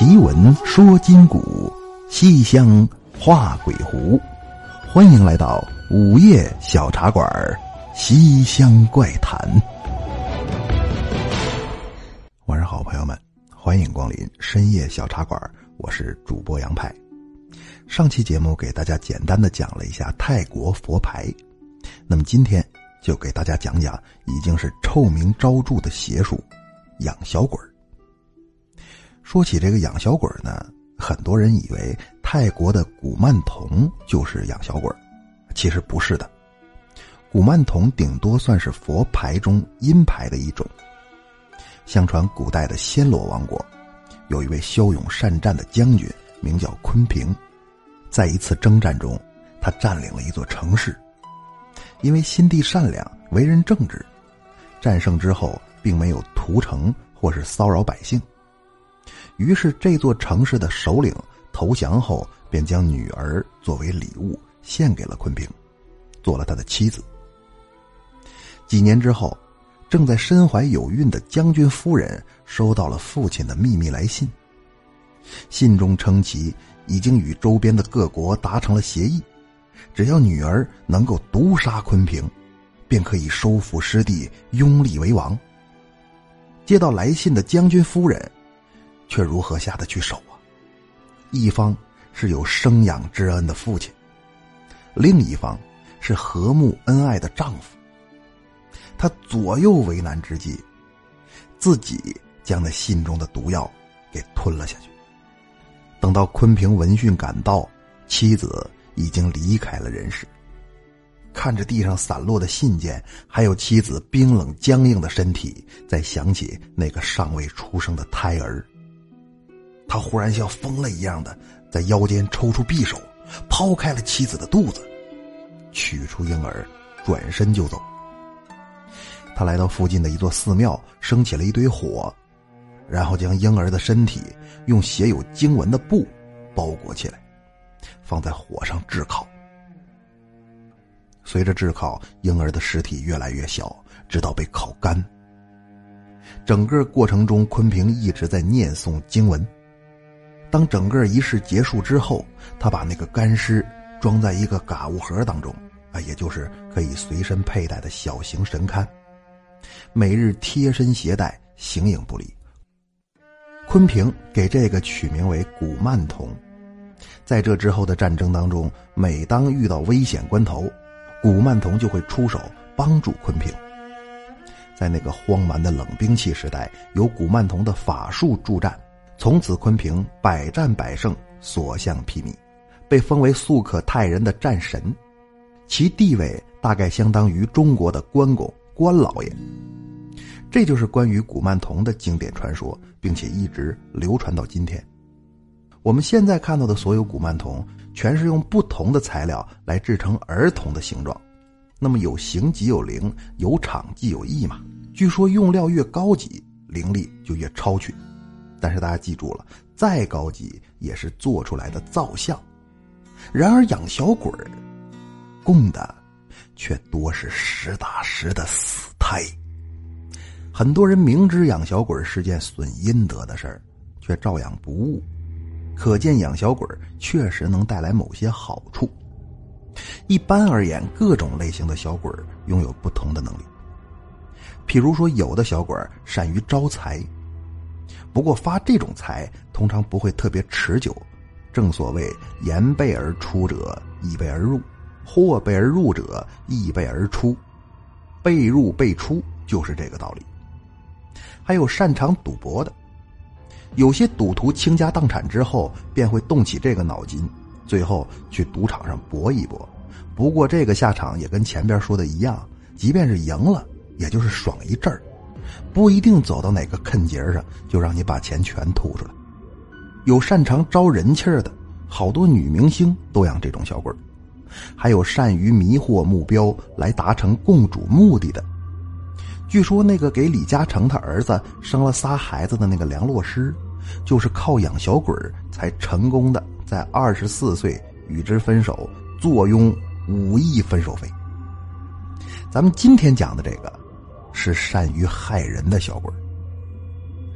奇闻说今古，西厢画鬼狐。欢迎来到午夜小茶馆《西厢怪谈》。晚上好，朋友们，欢迎光临深夜小茶馆，我是主播杨派。上期节目给大家简单的讲了一下泰国佛牌，那么今天就给大家讲讲已经是臭名昭著的邪术——养小鬼儿。说起这个养小鬼呢，很多人以为泰国的古曼童就是养小鬼其实不是的。古曼童顶多算是佛牌中阴牌的一种。相传古代的暹罗王国，有一位骁勇善战的将军，名叫昆平。在一次征战中，他占领了一座城市。因为心地善良、为人正直，战胜之后并没有屠城或是骚扰百姓。于是，这座城市的首领投降后，便将女儿作为礼物献给了昆平，做了他的妻子。几年之后，正在身怀有孕的将军夫人收到了父亲的秘密来信。信中称其已经与周边的各国达成了协议，只要女儿能够毒杀昆平，便可以收复失地，拥立为王。接到来信的将军夫人。却如何下得去手啊？一方是有生养之恩的父亲，另一方是和睦恩爱的丈夫。他左右为难之际，自己将那信中的毒药给吞了下去。等到昆平闻讯赶到，妻子已经离开了人世。看着地上散落的信件，还有妻子冰冷僵硬的身体，再想起那个尚未出生的胎儿。他忽然像疯了一样的在腰间抽出匕首，抛开了妻子的肚子，取出婴儿，转身就走。他来到附近的一座寺庙，升起了一堆火，然后将婴儿的身体用写有经文的布包裹起来，放在火上炙烤。随着炙烤，婴儿的尸体越来越小，直到被烤干。整个过程中，昆平一直在念诵经文。当整个仪式结束之后，他把那个干尸装在一个嘎物盒当中，啊，也就是可以随身佩戴的小型神龛，每日贴身携带，形影不离。昆平给这个取名为古曼童。在这之后的战争当中，每当遇到危险关头，古曼童就会出手帮助昆平。在那个荒蛮的冷兵器时代，有古曼童的法术助战。从此，昆平百战百胜，所向披靡，被封为素可泰人的战神，其地位大概相当于中国的关公关老爷。这就是关于古曼童的经典传说，并且一直流传到今天。我们现在看到的所有古曼童，全是用不同的材料来制成儿童的形状。那么有形即有灵，有场即有意嘛。据说用料越高级，灵力就越超群。但是大家记住了，再高级也是做出来的造像。然而养小鬼儿，供的却多是实打实的死胎。很多人明知养小鬼儿是件损阴德的事儿，却照样不误。可见养小鬼儿确实能带来某些好处。一般而言，各种类型的小鬼儿拥有不同的能力。譬如说，有的小鬼儿善于招财。不过发这种财通常不会特别持久，正所谓言备而出者易备而入，货备而入者易备而出，备入备出就是这个道理。还有擅长赌博的，有些赌徒倾家荡产之后便会动起这个脑筋，最后去赌场上搏一搏。不过这个下场也跟前边说的一样，即便是赢了，也就是爽一阵儿。不一定走到哪个坑节上就让你把钱全吐出来。有擅长招人气儿的，好多女明星都养这种小鬼儿还有善于迷惑目标来达成共主目的的。据说那个给李嘉诚他儿子生了仨孩子的那个梁洛施，就是靠养小鬼儿才成功的在二十四岁与之分手，坐拥五亿分手费。咱们今天讲的这个。是善于害人的小鬼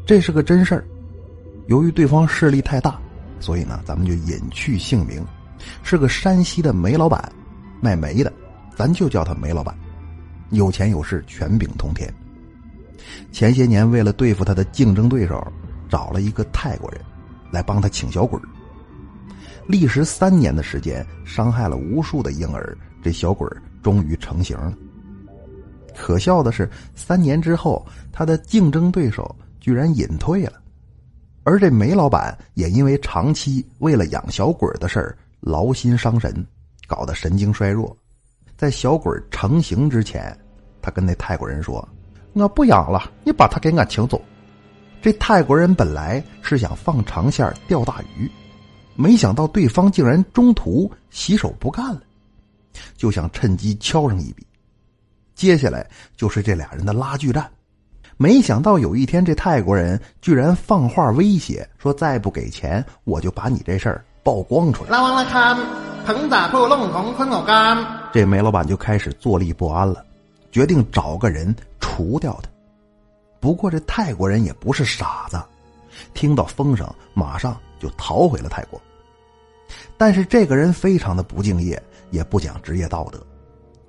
这是个真事儿。由于对方势力太大，所以呢，咱们就隐去姓名，是个山西的煤老板，卖煤的，咱就叫他煤老板。有钱有势，权柄通天。前些年为了对付他的竞争对手，找了一个泰国人来帮他请小鬼儿历时三年的时间，伤害了无数的婴儿，这小鬼儿终于成型了。可笑的是，三年之后，他的竞争对手居然隐退了，而这煤老板也因为长期为了养小鬼的事儿劳心伤神，搞得神经衰弱。在小鬼成型之前，他跟那泰国人说：“我不养了，你把他给俺请走。”这泰国人本来是想放长线钓大鱼，没想到对方竟然中途洗手不干了，就想趁机敲上一笔。接下来就是这俩人的拉锯战，没想到有一天这泰国人居然放话威胁说：“再不给钱，我就把你这事儿曝光出来。”这煤老板就开始坐立不安了，决定找个人除掉他。不过这泰国人也不是傻子，听到风声马上就逃回了泰国。但是这个人非常的不敬业，也不讲职业道德。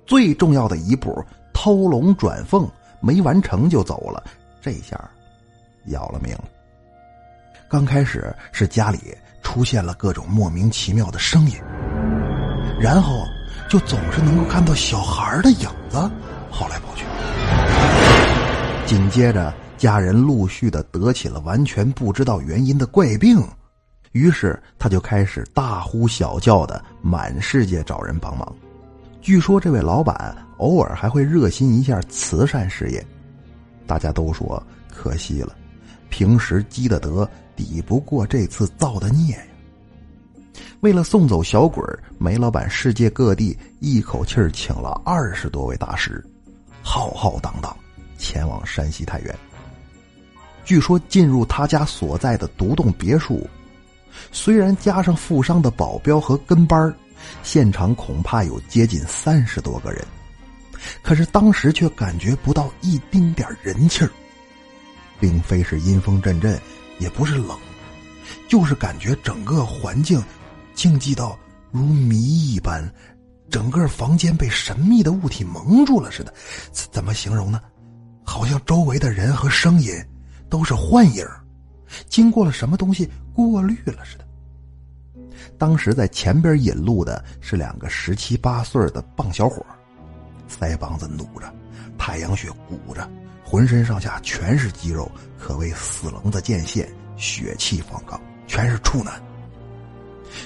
最重要的一步偷龙转凤没完成就走了，这下要了命了。刚开始是家里出现了各种莫名其妙的声音，然后就总是能够看到小孩的影子跑来跑去。紧接着，家人陆续的得起了完全不知道原因的怪病，于是他就开始大呼小叫的满世界找人帮忙。据说这位老板偶尔还会热心一下慈善事业，大家都说可惜了，平时积的德抵不过这次造的孽呀。为了送走小鬼煤老板世界各地一口气请了二十多位大师，浩浩荡荡前往山西太原。据说进入他家所在的独栋别墅，虽然加上富商的保镖和跟班儿。现场恐怕有接近三十多个人，可是当时却感觉不到一丁点人气儿，并非是阴风阵阵，也不是冷，就是感觉整个环境静寂到如谜一般，整个房间被神秘的物体蒙住了似的。怎么形容呢？好像周围的人和声音都是幻影，经过了什么东西过滤了似的。当时在前边引路的是两个十七八岁的棒小伙，腮帮子努着，太阳穴鼓着，浑身上下全是肌肉，可谓死棱子见现，血气方刚，全是处男。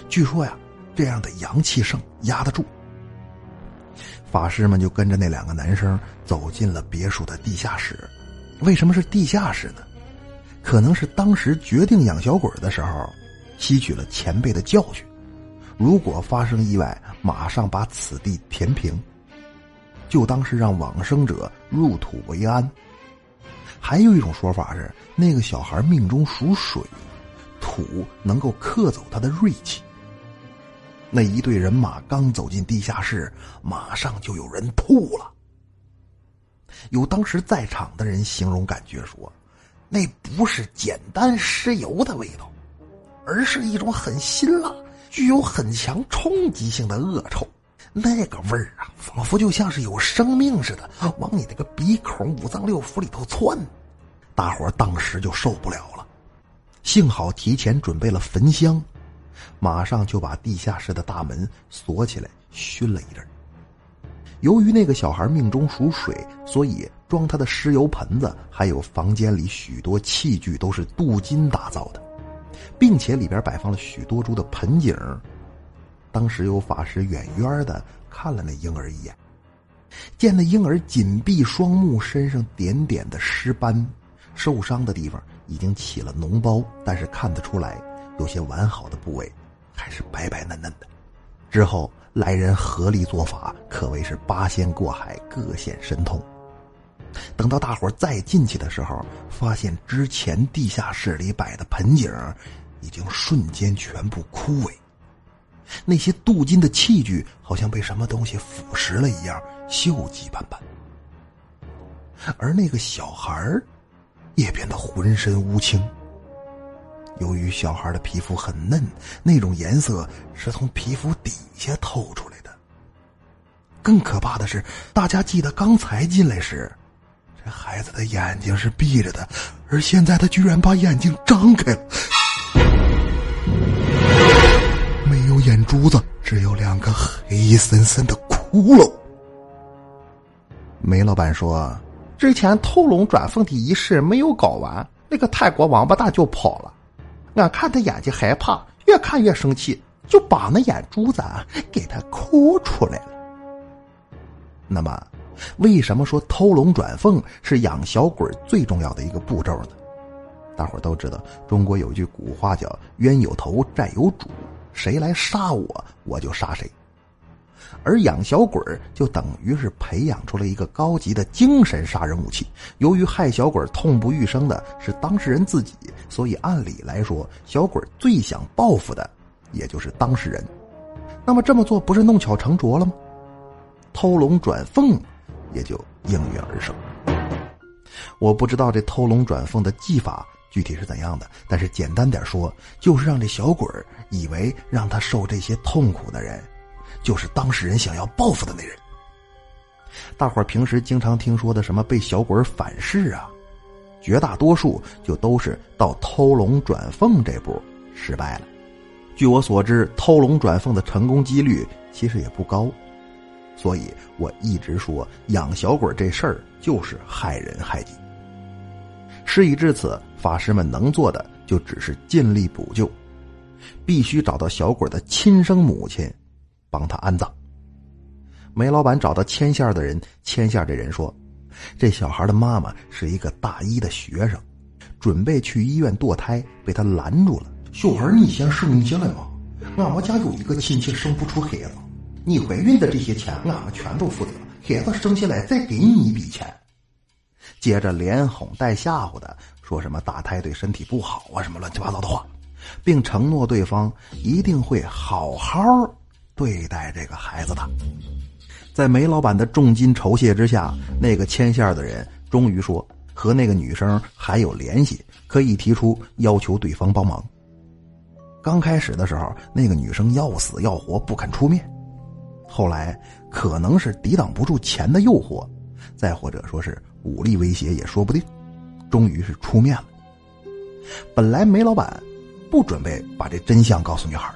据说呀，这样的阳气盛压得住。法师们就跟着那两个男生走进了别墅的地下室。为什么是地下室呢？可能是当时决定养小鬼的时候。吸取了前辈的教训，如果发生意外，马上把此地填平，就当是让往生者入土为安。还有一种说法是，那个小孩命中属水，土能够克走他的锐气。那一队人马刚走进地下室，马上就有人吐了。有当时在场的人形容感觉说，那不是简单尸油的味道。而是一种很辛辣、具有很强冲击性的恶臭，那个味儿啊，仿佛就像是有生命似的，往你那个鼻孔、五脏六腑里头窜。大伙当时就受不了了，幸好提前准备了焚香，马上就把地下室的大门锁起来，熏了一阵。由于那个小孩命中属水，所以装他的尸油盆子，还有房间里许多器具都是镀金打造的。并且里边摆放了许多株的盆景当时有法师远远的看了那婴儿一眼，见那婴儿紧闭双目，身上点点的尸斑，受伤的地方已经起了脓包，但是看得出来有些完好的部位还是白白嫩嫩的。之后来人合力做法，可谓是八仙过海，各显神通。等到大伙再进去的时候，发现之前地下室里摆的盆景。已经瞬间全部枯萎，那些镀金的器具好像被什么东西腐蚀了一样，锈迹斑斑。而那个小孩也变得浑身乌青。由于小孩的皮肤很嫩，那种颜色是从皮肤底下透出来的。更可怕的是，大家记得刚才进来时，这孩子的眼睛是闭着的，而现在他居然把眼睛张开了，没有眼珠子，只有两个黑森森的窟窿。梅老板说：“之前偷龙转凤的仪式没有搞完，那个泰国王八蛋就跑了。俺看他眼睛害怕，越看越生气，就把那眼珠子给他抠出来了。那么，为什么说偷龙转凤是养小鬼最重要的一个步骤呢？大伙都知道，中国有句古话叫‘冤有头，债有主’，谁来杀我，我就杀谁。”而养小鬼就等于是培养出了一个高级的精神杀人武器。由于害小鬼痛不欲生的是当事人自己，所以按理来说，小鬼最想报复的也就是当事人。那么这么做不是弄巧成拙了吗？偷龙转凤也就应运而生。我不知道这偷龙转凤的技法具体是怎样的，但是简单点说，就是让这小鬼以为让他受这些痛苦的人。就是当事人想要报复的那人。大伙儿平时经常听说的什么被小鬼反噬啊，绝大多数就都是到偷龙转凤这步失败了。据我所知，偷龙转凤的成功几率其实也不高，所以我一直说养小鬼这事儿就是害人害己。事已至此，法师们能做的就只是尽力补救，必须找到小鬼的亲生母亲。帮他安葬。梅老板找到牵线的人，牵线这人说：“这小孩的妈妈是一个大一的学生，准备去医院堕胎，被他拦住了。小孩，你先生下来嘛。俺们家有一个亲戚生不出孩子，你怀孕的这些钱，俺们全都负责。孩子生下来再给你一笔钱。”接着连哄带吓唬的说什么打胎对身体不好啊，什么乱七八糟的话，并承诺对方一定会好好。对待这个孩子的，在梅老板的重金酬谢之下，那个牵线的人终于说和那个女生还有联系，可以提出要求对方帮忙。刚开始的时候，那个女生要死要活不肯出面，后来可能是抵挡不住钱的诱惑，再或者说是武力威胁也说不定，终于是出面了。本来梅老板不准备把这真相告诉女孩。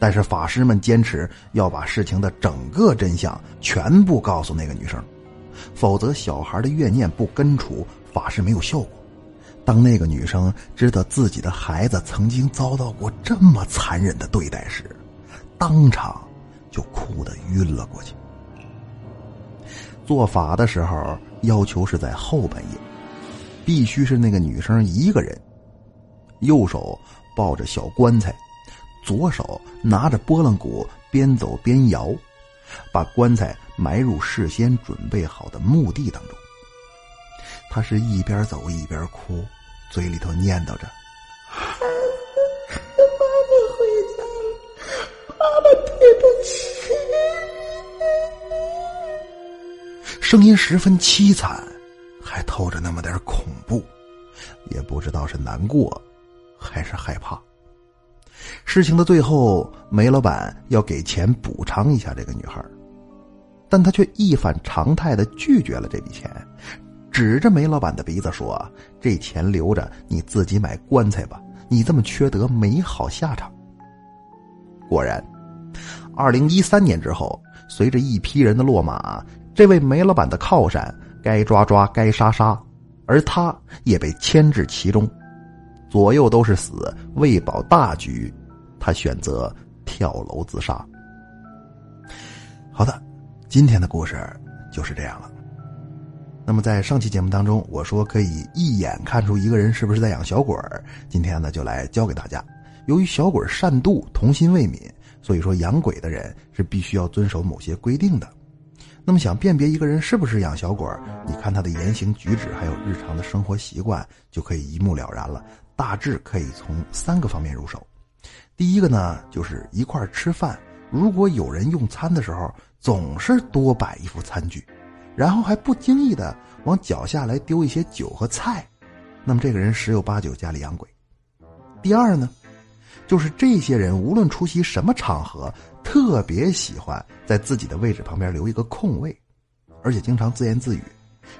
但是法师们坚持要把事情的整个真相全部告诉那个女生，否则小孩的怨念不根除，法师没有效果。当那个女生知道自己的孩子曾经遭到过这么残忍的对待时，当场就哭得晕了过去。做法的时候要求是在后半夜，必须是那个女生一个人，右手抱着小棺材。左手拿着拨浪鼓，边走边摇，把棺材埋入事先准备好的墓地当中。他是一边走一边哭，嘴里头念叨着：“声音十分凄惨，还透着那么点恐怖，也不知道是难过还是害怕。事情的最后，梅老板要给钱补偿一下这个女孩，但他却一反常态的拒绝了这笔钱，指着梅老板的鼻子说：“这钱留着你自己买棺材吧，你这么缺德没好下场。”果然，二零一三年之后，随着一批人的落马，这位煤老板的靠山该抓抓该杀杀，而他也被牵制其中，左右都是死，为保大局。他选择跳楼自杀。好的，今天的故事就是这样了。那么在上期节目当中，我说可以一眼看出一个人是不是在养小鬼儿。今天呢，就来教给大家。由于小鬼善妒、童心未泯，所以说养鬼的人是必须要遵守某些规定的。那么想辨别一个人是不是养小鬼，你看他的言行举止，还有日常的生活习惯，就可以一目了然了。大致可以从三个方面入手。第一个呢，就是一块吃饭。如果有人用餐的时候总是多摆一副餐具，然后还不经意的往脚下来丢一些酒和菜，那么这个人十有八九家里养鬼。第二呢，就是这些人无论出席什么场合，特别喜欢在自己的位置旁边留一个空位，而且经常自言自语，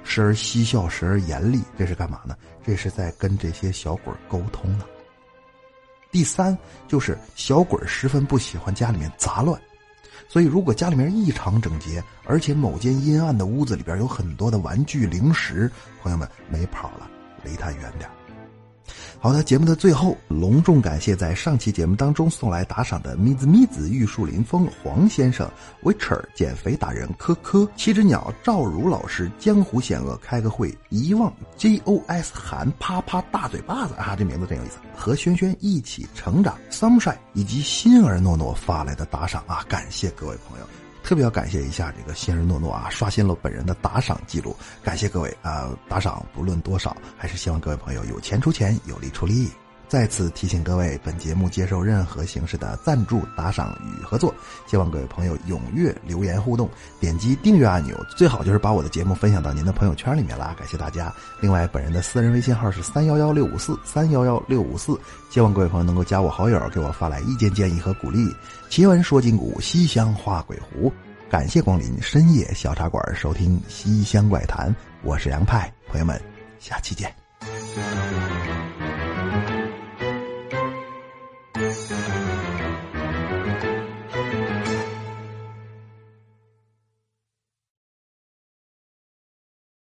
时而嬉笑，时而严厉。这是干嘛呢？这是在跟这些小鬼沟通呢。第三就是小鬼十分不喜欢家里面杂乱，所以如果家里面异常整洁，而且某间阴暗的屋子里边有很多的玩具零食，朋友们没跑了，离他远点。好的，节目的最后，隆重感谢在上期节目当中送来打赏的咪子咪子、玉树临风、黄先生、Witcher、减肥达人、科科、七只鸟、赵如老师、江湖险恶、开个会、遗忘、JOS 韩、啪啪大嘴巴子啊，这名字真有意思。和轩轩一起成长，Sunshine 以及心儿诺诺发来的打赏啊，感谢各位朋友。特别要感谢一下这个新人诺诺啊，刷新了本人的打赏记录，感谢各位啊！打赏不论多少，还是希望各位朋友有钱出钱，有力出力。再次提醒各位，本节目接受任何形式的赞助、打赏与合作，希望各位朋友踊跃留言互动，点击订阅按钮，最好就是把我的节目分享到您的朋友圈里面啦，感谢大家。另外，本人的私人微信号是三幺幺六五四三幺幺六五四，希望各位朋友能够加我好友，给我发来意见建议和鼓励。奇闻说金谷，西厢画鬼狐，感谢光临深夜小茶馆，收听西厢怪谈，我是杨派，朋友们，下期见。